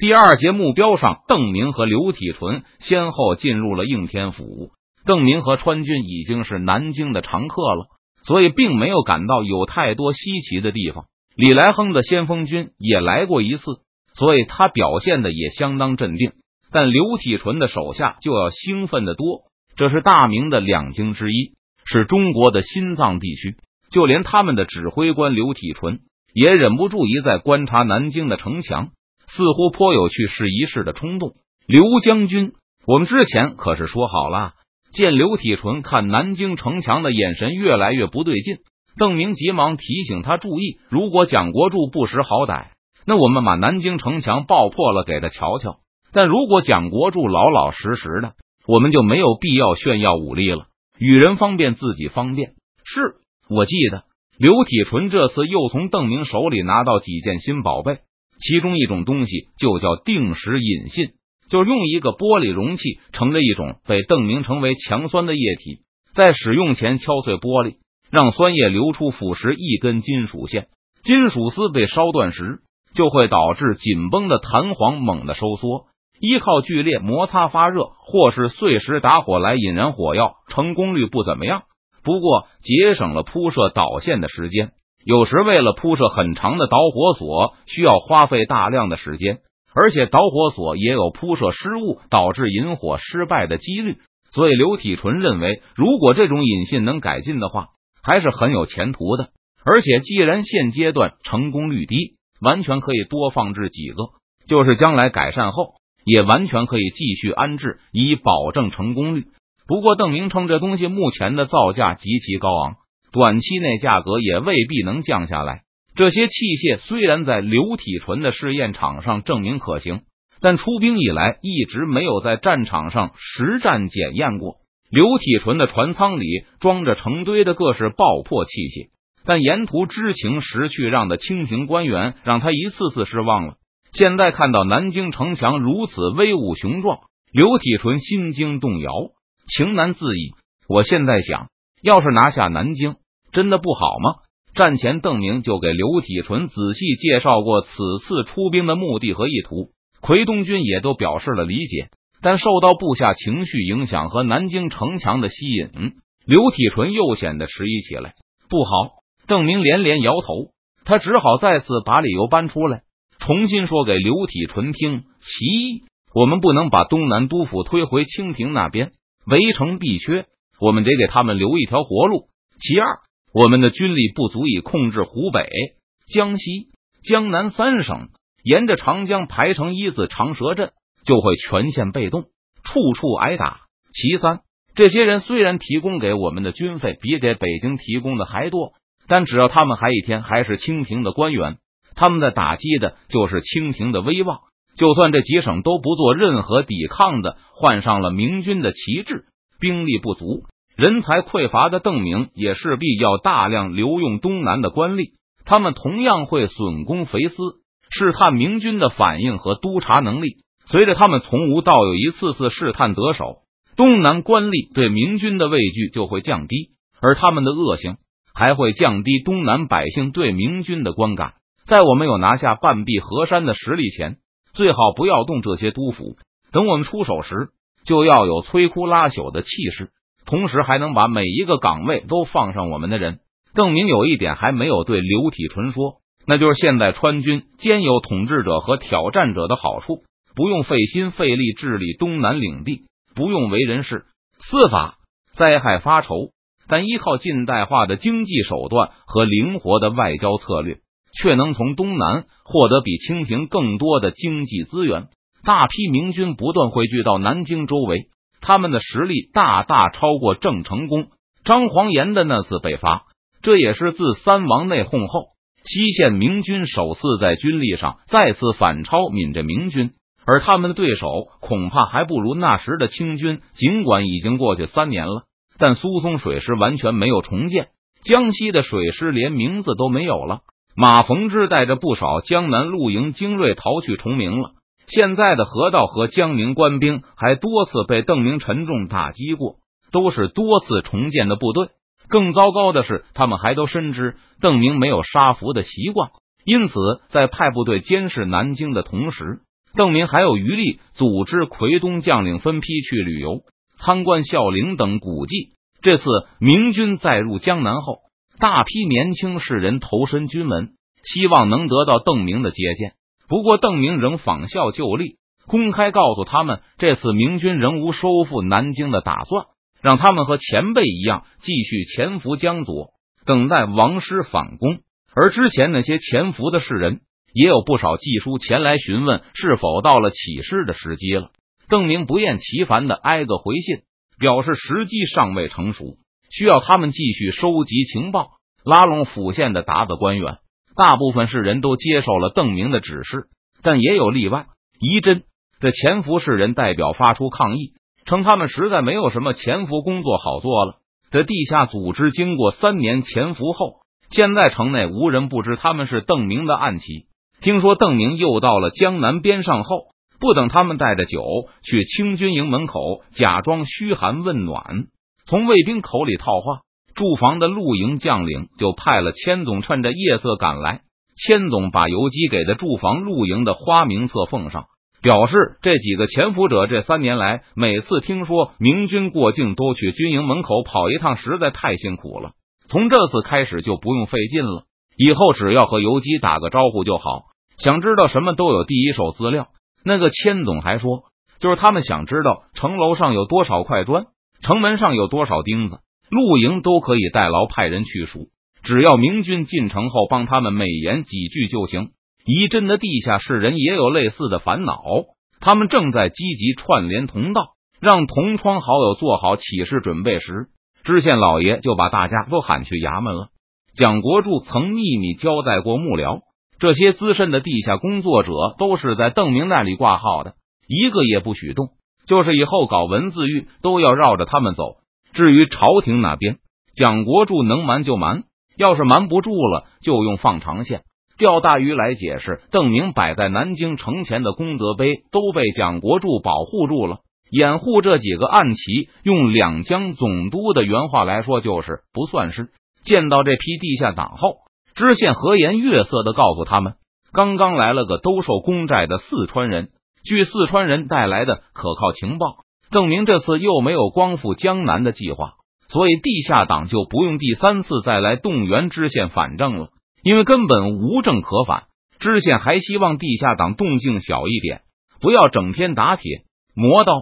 第二节目标上，邓明和刘体纯先后进入了应天府。邓明和川军已经是南京的常客了，所以并没有感到有太多稀奇的地方。李来亨的先锋军也来过一次，所以他表现的也相当镇定。但刘体纯的手下就要兴奋的多。这是大明的两京之一，是中国的心脏地区。就连他们的指挥官刘体纯也忍不住一再观察南京的城墙，似乎颇有去试一试的冲动。刘将军，我们之前可是说好了。见刘体纯看南京城墙的眼神越来越不对劲，邓明急忙提醒他注意：如果蒋国柱不识好歹，那我们把南京城墙爆破了给他瞧瞧；但如果蒋国柱老老实实的，我们就没有必要炫耀武力了。与人方便，自己方便。是我记得刘体纯这次又从邓明手里拿到几件新宝贝，其中一种东西就叫定时引信。就用一个玻璃容器盛着一种被邓明称为强酸的液体，在使用前敲碎玻璃，让酸液流出，腐蚀一根金属线。金属丝被烧断时，就会导致紧绷的弹簧猛地收缩，依靠剧烈摩擦发热，或是碎石打火来引燃火药，成功率不怎么样。不过节省了铺设导线的时间。有时为了铺设很长的导火索，需要花费大量的时间。而且导火索也有铺设失误导致引火失败的几率，所以刘体纯认为，如果这种引信能改进的话，还是很有前途的。而且既然现阶段成功率低，完全可以多放置几个，就是将来改善后也完全可以继续安置，以保证成功率。不过邓明称这东西目前的造价极其高昂，短期内价格也未必能降下来。这些器械虽然在刘体纯的试验场上证明可行，但出兵以来一直没有在战场上实战检验过。刘体纯的船舱里装着成堆的各式爆破器械，但沿途知情识趣让的清廷官员让他一次次失望了。现在看到南京城墙如此威武雄壮，刘体纯心惊动摇，情难自抑。我现在想，要是拿下南京，真的不好吗？战前，邓明就给刘体纯仔细介绍过此次出兵的目的和意图，奎东军也都表示了理解。但受到部下情绪影响和南京城墙的吸引，刘体纯又显得迟疑起来。不好！邓明连连摇头，他只好再次把理由搬出来，重新说给刘体纯听：其一，我们不能把东南督府推回清廷那边，围城必缺，我们得给他们留一条活路；其二。我们的军力不足以控制湖北、江西、江南三省，沿着长江排成一字长蛇阵，就会全线被动，处处挨打。其三，这些人虽然提供给我们的军费比给北京提供的还多，但只要他们还一天还是清廷的官员，他们的打击的就是清廷的威望。就算这几省都不做任何抵抗的，换上了明军的旗帜，兵力不足。人才匮乏的邓明也势必要大量留用东南的官吏，他们同样会损公肥私，试探明军的反应和督察能力。随着他们从无到有一次次试探得手，东南官吏对明军的畏惧就会降低，而他们的恶行还会降低东南百姓对明军的观感。在我们有拿下半壁河山的实力前，最好不要动这些督府。等我们出手时，就要有摧枯拉朽的气势。同时还能把每一个岗位都放上我们的人。邓明有一点还没有对刘体纯说，那就是现在川军兼有统治者和挑战者的好处，不用费心费力治理东南领地，不用为人事、司法、灾害发愁，但依靠近代化的经济手段和灵活的外交策略，却能从东南获得比清廷更多的经济资源。大批明军不断汇聚到南京周围。他们的实力大大超过郑成功、张煌言的那次北伐，这也是自三王内讧后，西线明军首次在军力上再次反超闽浙明军。而他们的对手恐怕还不如那时的清军。尽管已经过去三年了，但苏松水师完全没有重建，江西的水师连名字都没有了。马逢之带着不少江南露营精锐逃去崇明了。现在的河道和江宁官兵还多次被邓明沉重打击过，都是多次重建的部队。更糟糕的是，他们还都深知邓明没有杀俘的习惯，因此在派部队监视南京的同时，邓明还有余力组织奎东将领分批去旅游、参观孝陵等古迹。这次明军再入江南后，大批年轻士人投身军门，希望能得到邓明的接见。不过，邓明仍仿效旧例，公开告诉他们，这次明军仍无收复南京的打算，让他们和前辈一样继续潜伏江左，等待王师反攻。而之前那些潜伏的士人，也有不少寄书前来询问是否到了起事的时机了。邓明不厌其烦的挨个回信。表示时机尚未成熟，需要他们继续收集情报，拉拢府县的鞑子官员。大部分士人都接受了邓明的指示，但也有例外。仪真的潜伏士人代表发出抗议，称他们实在没有什么潜伏工作好做了。这地下组织经过三年潜伏后，现在城内无人不知他们是邓明的暗棋。听说邓明又到了江南边上后。不等他们带着酒去清军营门口假装嘘寒问暖，从卫兵口里套话，驻防的露营将领就派了千总趁着夜色赶来。千总把游击给的驻防露营的花名册奉上，表示这几个潜伏者这三年来，每次听说明军过境，都去军营门口跑一趟，实在太辛苦了。从这次开始就不用费劲了，以后只要和游击打个招呼就好。想知道什么都有第一手资料。那个千总还说，就是他们想知道城楼上有多少块砖，城门上有多少钉子，露营都可以代劳派人去数，只要明军进城后帮他们美言几句就行。仪真的地下士人也有类似的烦恼，他们正在积极串联同道，让同窗好友做好起事准备时，知县老爷就把大家都喊去衙门了。蒋国柱曾秘密交代过幕僚。这些资深的地下工作者都是在邓明那里挂号的，一个也不许动。就是以后搞文字狱都要绕着他们走。至于朝廷那边，蒋国柱能瞒就瞒，要是瞒不住了，就用放长线、钓大鱼来解释。邓明摆在南京城前的功德碑都被蒋国柱保护住了，掩护这几个暗旗。用两江总督的原话来说，就是不算是见到这批地下党后。知县和颜悦色的告诉他们，刚刚来了个兜售公债的四川人。据四川人带来的可靠情报，证明这次又没有光复江南的计划，所以地下党就不用第三次再来动员知县反正了，因为根本无证可反。知县还希望地下党动静小一点，不要整天打铁磨刀。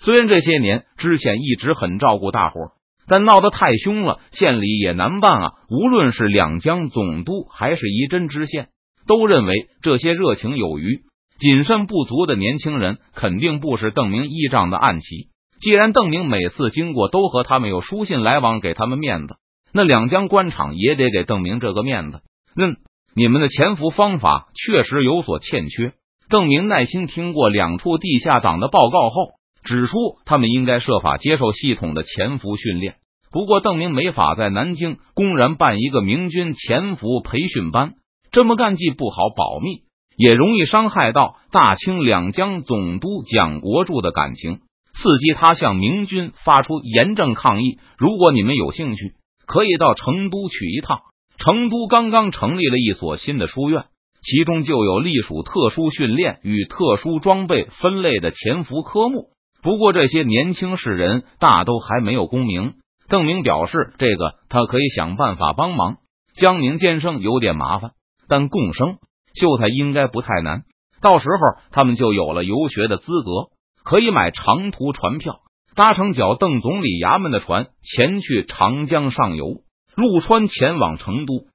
虽然这些年知县一直很照顾大伙。但闹得太凶了，县里也难办啊！无论是两江总督还是仪真知县，都认为这些热情有余、谨慎不足的年轻人肯定不是邓明依仗的暗棋。既然邓明每次经过都和他们有书信来往，给他们面子，那两江官场也得给邓明这个面子。嗯，你们的潜伏方法确实有所欠缺。邓明耐心听过两处地下党的报告后。指出他们应该设法接受系统的潜伏训练。不过邓明没法在南京公然办一个明军潜伏培训班，这么干既不好保密，也容易伤害到大清两江总督蒋国柱的感情，刺激他向明军发出严正抗议。如果你们有兴趣，可以到成都去一趟。成都刚刚成立了一所新的书院，其中就有隶属特殊训练与特殊装备分类的潜伏科目。不过这些年轻士人大都还没有功名。邓明表示，这个他可以想办法帮忙。江宁监生有点麻烦，但共生秀才应该不太难。到时候他们就有了游学的资格，可以买长途船票，搭乘脚邓总理衙门的船前去长江上游，陆川前往成都。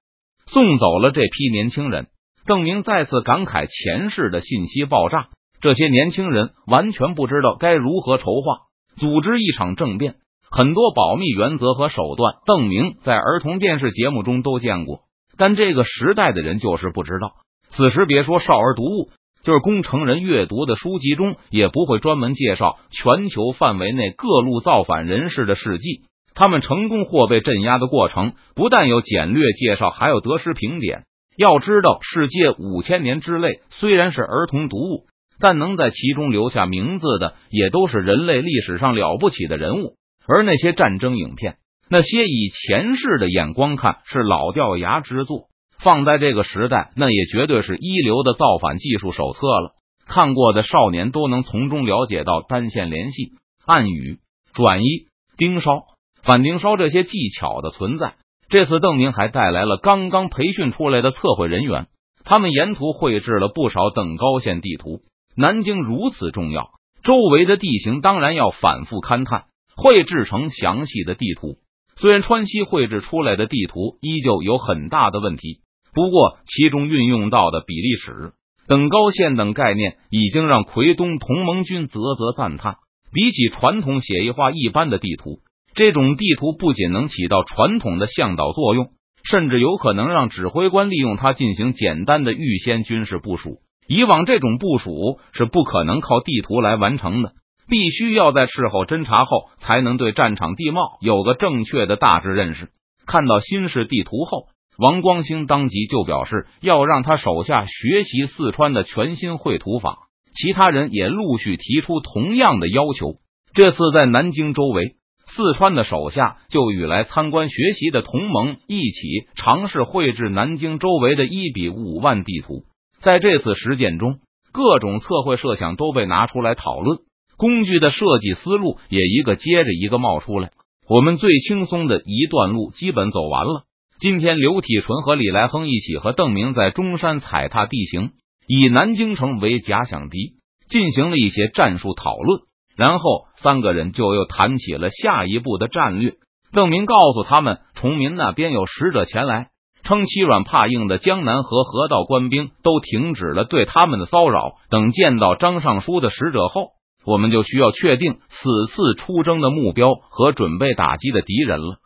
送走了这批年轻人，邓明再次感慨前世的信息爆炸。这些年轻人完全不知道该如何筹划组织一场政变，很多保密原则和手段，邓明在儿童电视节目中都见过，但这个时代的人就是不知道。此时别说少儿读物，就是工程人阅读的书籍中，也不会专门介绍全球范围内各路造反人士的事迹，他们成功或被镇压的过程，不但有简略介绍，还有得失评点。要知道，世界五千年之内虽然是儿童读物。但能在其中留下名字的，也都是人类历史上了不起的人物。而那些战争影片，那些以前世的眼光看是老掉牙之作，放在这个时代，那也绝对是一流的造反技术手册了。看过的少年都能从中了解到单线联系、暗语、转移、盯梢、反盯梢这些技巧的存在。这次邓明还带来了刚刚培训出来的测绘人员，他们沿途绘制了不少等高线地图。南京如此重要，周围的地形当然要反复勘探，绘制成详细的地图。虽然川西绘制出来的地图依旧有很大的问题，不过其中运用到的比例尺、等高线等概念，已经让奎东同盟军啧啧赞叹。比起传统写意画一般的地图。这种地图不仅能起到传统的向导作用，甚至有可能让指挥官利用它进行简单的预先军事部署。以往这种部署是不可能靠地图来完成的，必须要在事后侦查后才能对战场地貌有个正确的大致认识。看到新式地图后，王光兴当即就表示要让他手下学习四川的全新绘图法，其他人也陆续提出同样的要求。这次在南京周围。四川的手下就与来参观学习的同盟一起尝试绘制南京周围的一比五万地图。在这次实践中，各种测绘设想都被拿出来讨论，工具的设计思路也一个接着一个冒出来。我们最轻松的一段路基本走完了。今天，刘体纯和李来亨一起和邓明在中山踩踏地形，以南京城为假想敌，进行了一些战术讨论。然后三个人就又谈起了下一步的战略。邓明告诉他们，崇民那边有使者前来，称欺软怕硬的江南和河道官兵都停止了对他们的骚扰。等见到张尚书的使者后，我们就需要确定此次出征的目标和准备打击的敌人了。